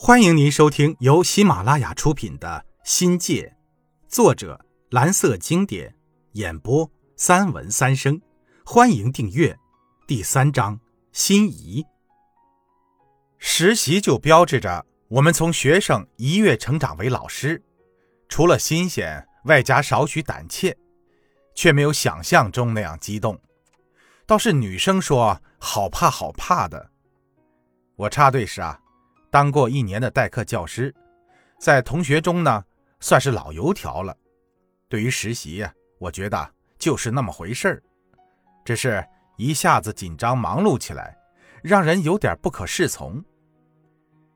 欢迎您收听由喜马拉雅出品的《新界》，作者蓝色经典，演播三文三生。欢迎订阅。第三章：心仪。实习就标志着我们从学生一跃成长为老师，除了新鲜，外加少许胆怯，却没有想象中那样激动。倒是女生说好怕好怕的。我插队时啊。当过一年的代课教师，在同学中呢算是老油条了。对于实习呀，我觉得就是那么回事儿，只是一下子紧张忙碌起来，让人有点不可适从。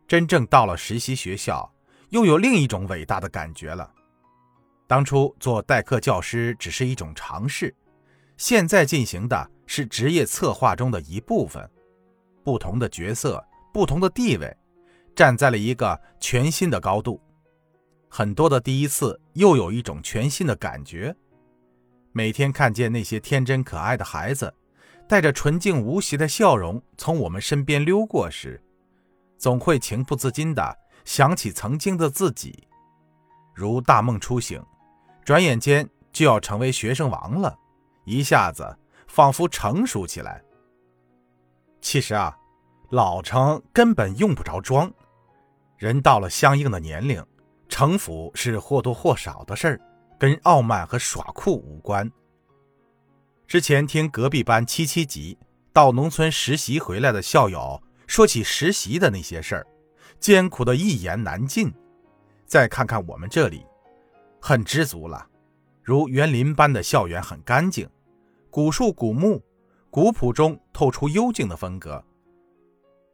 真正到了实习学校，又有另一种伟大的感觉了。当初做代课教师只是一种尝试，现在进行的是职业策划中的一部分，不同的角色，不同的地位。站在了一个全新的高度，很多的第一次又有一种全新的感觉。每天看见那些天真可爱的孩子，带着纯净无邪的笑容从我们身边溜过时，总会情不自禁地想起曾经的自己，如大梦初醒，转眼间就要成为学生王了，一下子仿佛成熟起来。其实啊，老成根本用不着装。人到了相应的年龄，城府是或多或少的事儿，跟傲慢和耍酷无关。之前听隔壁班七七级到农村实习回来的校友说起实习的那些事儿，艰苦的一言难尽。再看看我们这里，很知足了。如园林般的校园很干净，古树古木，古朴中透出幽静的风格。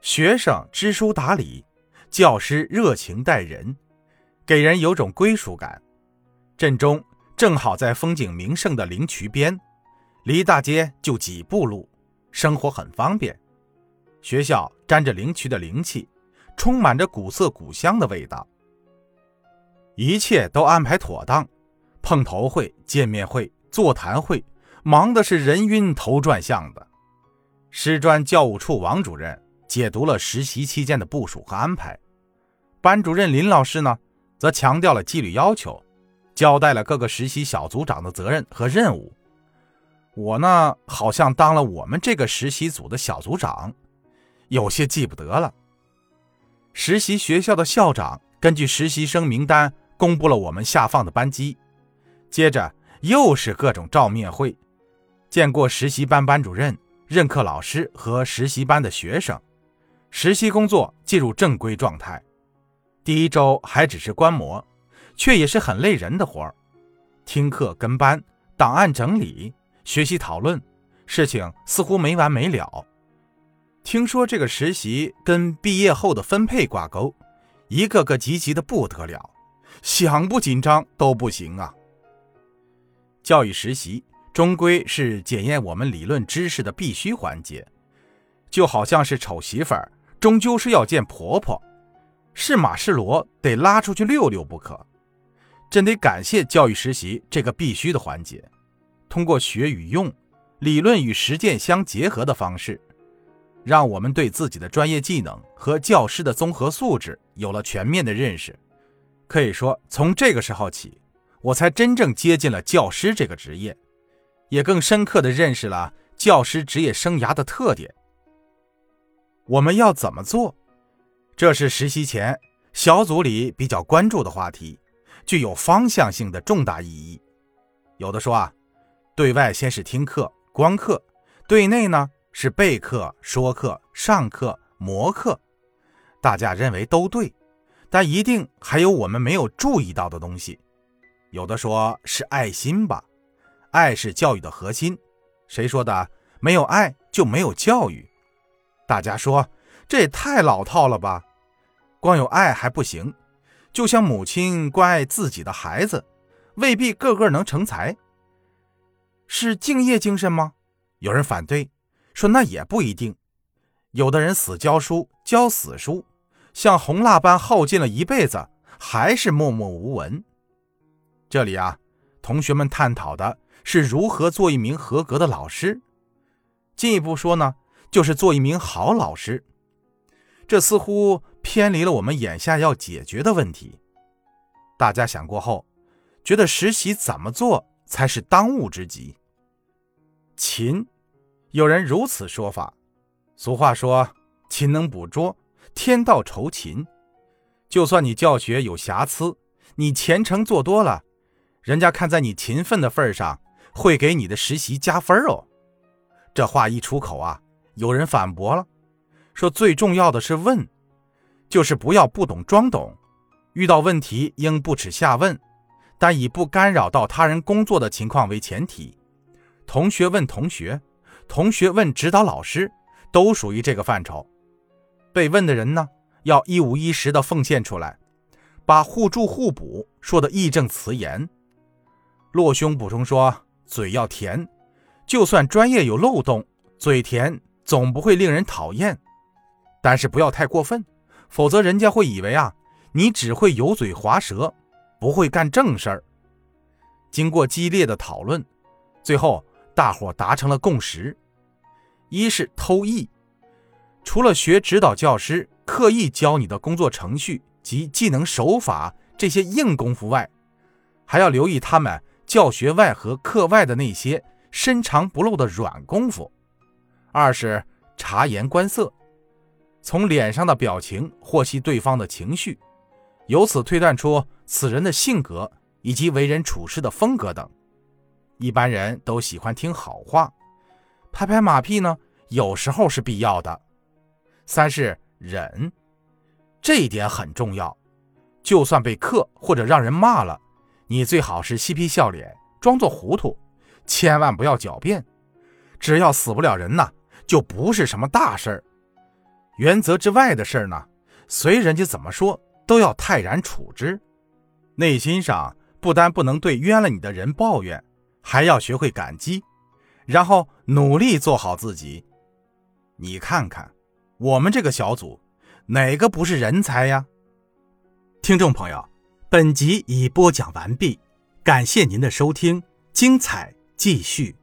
学生知书达理。教师热情待人，给人有种归属感。镇中正好在风景名胜的灵渠边，离大街就几步路，生活很方便。学校沾着灵渠的灵气，充满着古色古香的味道。一切都安排妥当，碰头会、见面会、座谈会，忙的是人晕头转向的。师专教务处王主任。解读了实习期间的部署和安排，班主任林老师呢，则强调了纪律要求，交代了各个实习小组长的责任和任务。我呢，好像当了我们这个实习组的小组长，有些记不得了。实习学校的校长根据实习生名单公布了我们下放的班级，接着又是各种照面会，见过实习班班主任、任课老师和实习班的学生。实习工作进入正规状态，第一周还只是观摩，却也是很累人的活儿。听课跟班、档案整理、学习讨论，事情似乎没完没了。听说这个实习跟毕业后的分配挂钩，一个个积极的不得了，想不紧张都不行啊。教育实习终归是检验我们理论知识的必须环节，就好像是丑媳妇。终究是要见婆婆，是马是骡得拉出去溜溜不可。真得感谢教育实习这个必须的环节，通过学与用、理论与实践相结合的方式，让我们对自己的专业技能和教师的综合素质有了全面的认识。可以说，从这个时候起，我才真正接近了教师这个职业，也更深刻地认识了教师职业生涯的特点。我们要怎么做？这是实习前小组里比较关注的话题，具有方向性的重大意义。有的说啊，对外先是听课、观课，对内呢是备课、说课、上课、模课。大家认为都对，但一定还有我们没有注意到的东西。有的说是爱心吧，爱是教育的核心。谁说的？没有爱就没有教育。大家说，这也太老套了吧？光有爱还不行，就像母亲关爱自己的孩子，未必个个能成才。是敬业精神吗？有人反对，说那也不一定。有的人死教书，教死书，像红蜡般耗尽了一辈子，还是默默无闻。这里啊，同学们探讨的是如何做一名合格的老师。进一步说呢？就是做一名好老师，这似乎偏离了我们眼下要解决的问题。大家想过后，觉得实习怎么做才是当务之急？勤，有人如此说法。俗话说：“勤能补拙，天道酬勤。”就算你教学有瑕疵，你虔诚做多了，人家看在你勤奋的份上，会给你的实习加分哦。这话一出口啊，有人反驳了，说最重要的是问，就是不要不懂装懂，遇到问题应不耻下问，但以不干扰到他人工作的情况为前提。同学问同学，同学问指导老师，都属于这个范畴。被问的人呢？要一五一十的奉献出来，把互助互补说的义正辞严。洛兄补充说：“嘴要甜，就算专业有漏洞，嘴甜总不会令人讨厌。但是不要太过分，否则人家会以为啊，你只会油嘴滑舌，不会干正事儿。”经过激烈的讨论，最后大伙达成了共识：一是偷艺，除了学指导教师。刻意教你的工作程序及技能手法这些硬功夫外，还要留意他们教学外和课外的那些深藏不露的软功夫。二是察言观色，从脸上的表情获悉对方的情绪，由此推断出此人的性格以及为人处事的风格等。一般人都喜欢听好话，拍拍马屁呢，有时候是必要的。三是。忍，这一点很重要。就算被克或者让人骂了，你最好是嬉皮笑脸，装作糊涂，千万不要狡辩。只要死不了人呐，就不是什么大事儿。原则之外的事儿呢，随人家怎么说，都要泰然处之。内心上不单不能对冤了你的人抱怨，还要学会感激，然后努力做好自己。你看看。我们这个小组，哪个不是人才呀？听众朋友，本集已播讲完毕，感谢您的收听，精彩继续。